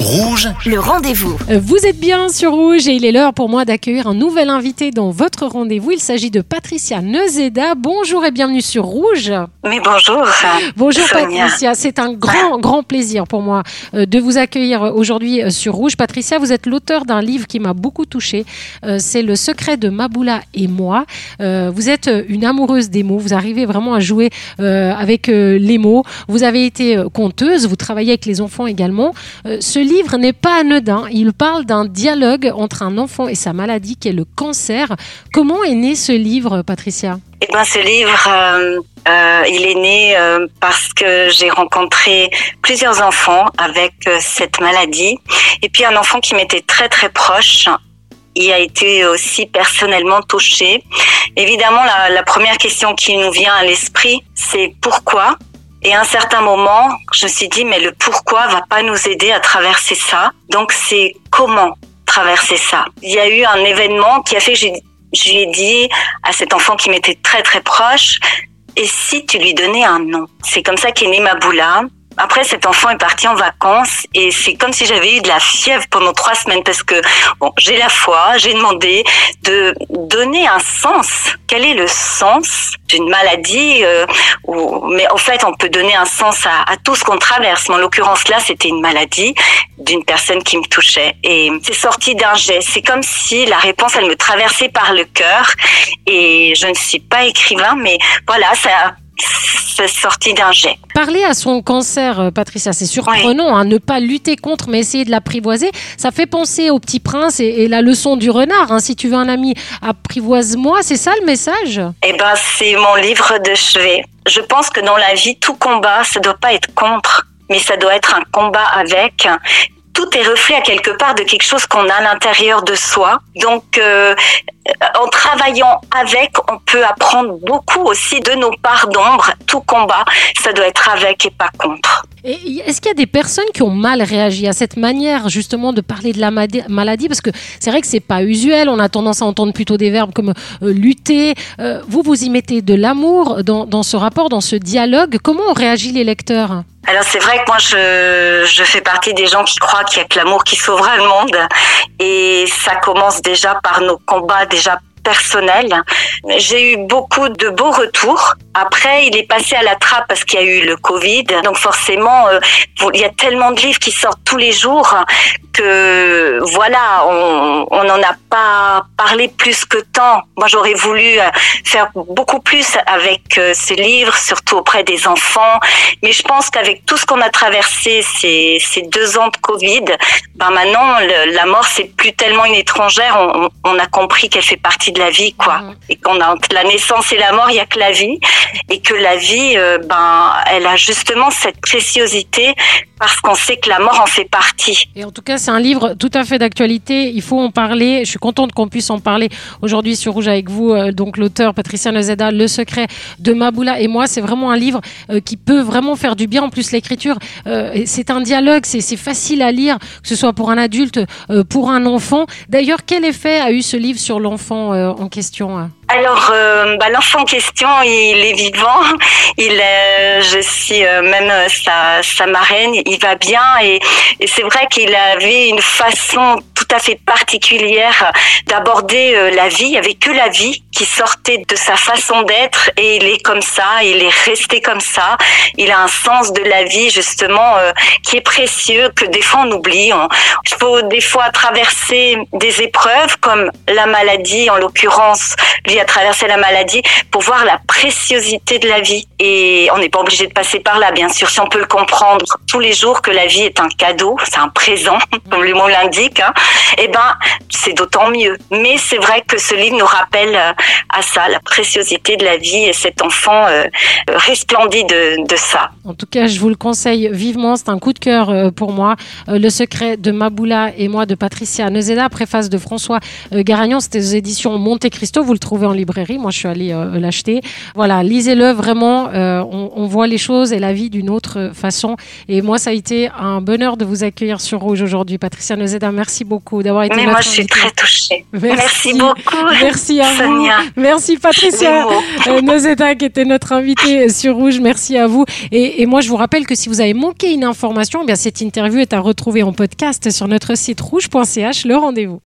Rouge, le rendez-vous. Euh, Vous êtes bien sur Rouge et il est l'heure pour moi d'accueillir un nouvel invité dans votre rendez-vous. Il s'agit de Patricia Nezeda. Bonjour et bienvenue sur Rouge. Mais bonjour. Bonjour Sonia. Patricia, c'est un grand, grand plaisir pour moi euh, de vous accueillir aujourd'hui euh, sur Rouge. Patricia, vous êtes l'auteur d'un livre qui m'a beaucoup touchée. Euh, C'est Le secret de Maboula et moi. Euh, Vous êtes euh, une amoureuse des mots. Vous arrivez vraiment à jouer euh, avec euh, les mots. Vous avez été euh, conteuse. Vous travaillez avec les enfants également. Euh, Ce livre n'est pas anodin. Il parle d'un dialogue entre un enfant et sa maladie qui est le cancer. Comment est né ce livre, Patricia? Eh ben, ce livre, euh, euh, il est né euh, parce que j'ai rencontré plusieurs enfants avec cette maladie, et puis un enfant qui m'était très très proche. Il a été aussi personnellement touché. Évidemment, la, la première question qui nous vient à l'esprit, c'est pourquoi? Et à un certain moment, je me suis dit, mais le pourquoi va pas nous aider à traverser ça? Donc, c'est comment traverser ça? Il y a eu un événement qui a fait je lui ai dit à cet enfant qui m'était très très proche, et si tu lui donnais un nom C'est comme ça qu'est née Maboula. Après, cet enfant est parti en vacances et c'est comme si j'avais eu de la fièvre pendant trois semaines parce que bon, j'ai la foi, j'ai demandé de donner un sens. Quel est le sens d'une maladie euh, où- Mais en fait, on peut donner un sens à, à tout ce qu'on traverse. Mais en l'occurrence, là, c'était une maladie d'une personne qui me touchait et c'est sorti d'un geste. C'est comme si la réponse, elle me traversait par le cœur et je ne suis pas écrivain, mais voilà, ça, c'est sorti d'un jet. Parler à son cancer, euh, Patricia, c'est surprenant. hein, ne pas lutter contre, mais essayer de l'apprivoiser. Ça fait penser au petit prince et, et la leçon du renard. hein. Si tu veux un ami, apprivoise-moi. C'est ça le message? Eh ben, c'est mon livre de chevet. Je pense que dans la vie, tout combat, ça doit pas être contre, mais ça doit être un combat avec. Tout est reflet à quelque part de quelque chose qu'on a à l'intérieur de soi. Donc, euh, en travaillant avec, on peut apprendre beaucoup aussi de nos parts d'ombre. Tout combat, ça doit être avec et pas contre. Est-ce qu'il y a des personnes qui ont mal réagi à cette manière justement de parler de la maladie? Parce que c'est vrai que c'est pas usuel. On a tendance à entendre plutôt des verbes comme euh, lutter. Euh, vous, vous y mettez de l'amour dans, dans ce rapport, dans ce dialogue. Comment ont réagi les lecteurs? Alors c'est vrai que moi je, je fais partie des gens qui croient qu'il y a que l'amour qui sauvera le monde. Et ça commence déjà par nos combats déjà personnels. J'ai eu beaucoup de beaux retours. Après, il est passé à la trappe parce qu'il y a eu le Covid. Donc forcément, euh, il y a tellement de livres qui sortent tous les jours que voilà, on n'en a pas parlé plus que tant. Moi, j'aurais voulu euh, faire beaucoup plus avec euh, ce livre, surtout auprès des enfants. Mais je pense qu'avec tout ce qu'on a traversé ces, ces deux ans de Covid, ben maintenant, la mort, c'est plus tellement une étrangère. On a compris qu'elle fait partie de la vie, quoi. Mhm. Et qu'on a entre la naissance et la mort, il y a que la vie. Et que la vie, euh, ben, elle a justement cette préciosité parce qu'on sait que la mort en fait partie. Et en tout cas, c'est un livre tout à fait d'actualité. Il faut en parler. Je suis contente qu'on puisse en parler aujourd'hui sur Rouge avec vous. Euh, donc, l'auteur Patricia Nezeda, Le secret de Maboula et moi, c'est vraiment un livre euh, qui peut vraiment faire du bien. En plus, l'écriture, c'est un dialogue, c'est facile à lire, que ce soit pour un adulte, pour un enfant. D'ailleurs, quel effet a eu ce livre sur l'enfant en question hein Alors, euh, bah, l'enfant en question, il est vivant. Il est, je suis euh, même euh, sa, sa marraine. Il va bien et, et c'est vrai qu'il avait une façon tout à fait particulière d'aborder euh, la vie. Il n'y avait que la vie qui sortait de sa façon d'être et il est comme ça. Il est resté comme ça. Il a un sens de la vie justement euh, qui est précieux que des fois on oublie. Il faut des fois traverser des épreuves comme la maladie en l'occurrence a traversé la maladie pour voir la préciosité de la vie. Et on n'est pas obligé de passer par là, bien sûr, si on peut le comprendre tous les jours que la vie est un cadeau, c'est un présent, comme le mot l'indique, hein, eh ben, c'est d'autant mieux. Mais c'est vrai que ce livre nous rappelle euh, à ça, la préciosité de la vie et cet enfant euh, resplendit de, ça. En tout cas, je vous le conseille vivement. C'est un coup de cœur euh, pour moi. Euh, Le secret de Maboula et moi de Patricia Nezeda, préface de François Garagnon. C'était aux éditions Monte Cristo. Vous le trouvez en librairie. Moi, je suis allée euh, l'acheter. Voilà, lisez-le vraiment. Euh, on, on voit les choses et la vie d'une autre façon. Et moi, ça a été un bonheur de vous accueillir sur Rouge aujourd'hui. Patricia Nezeda, merci beaucoup. d'avoir été notre moi, je suis très touchée. Merci. Merci, beaucoup. Merci à Sonia. vous. Merci Patricia euh, Nozeta qui était notre invitée sur Rouge. Merci à vous. Et, et moi, je vous rappelle que si vous avez manqué une information, eh bien cette interview est à retrouver en podcast sur notre site rouge.ch. Le rendez-vous.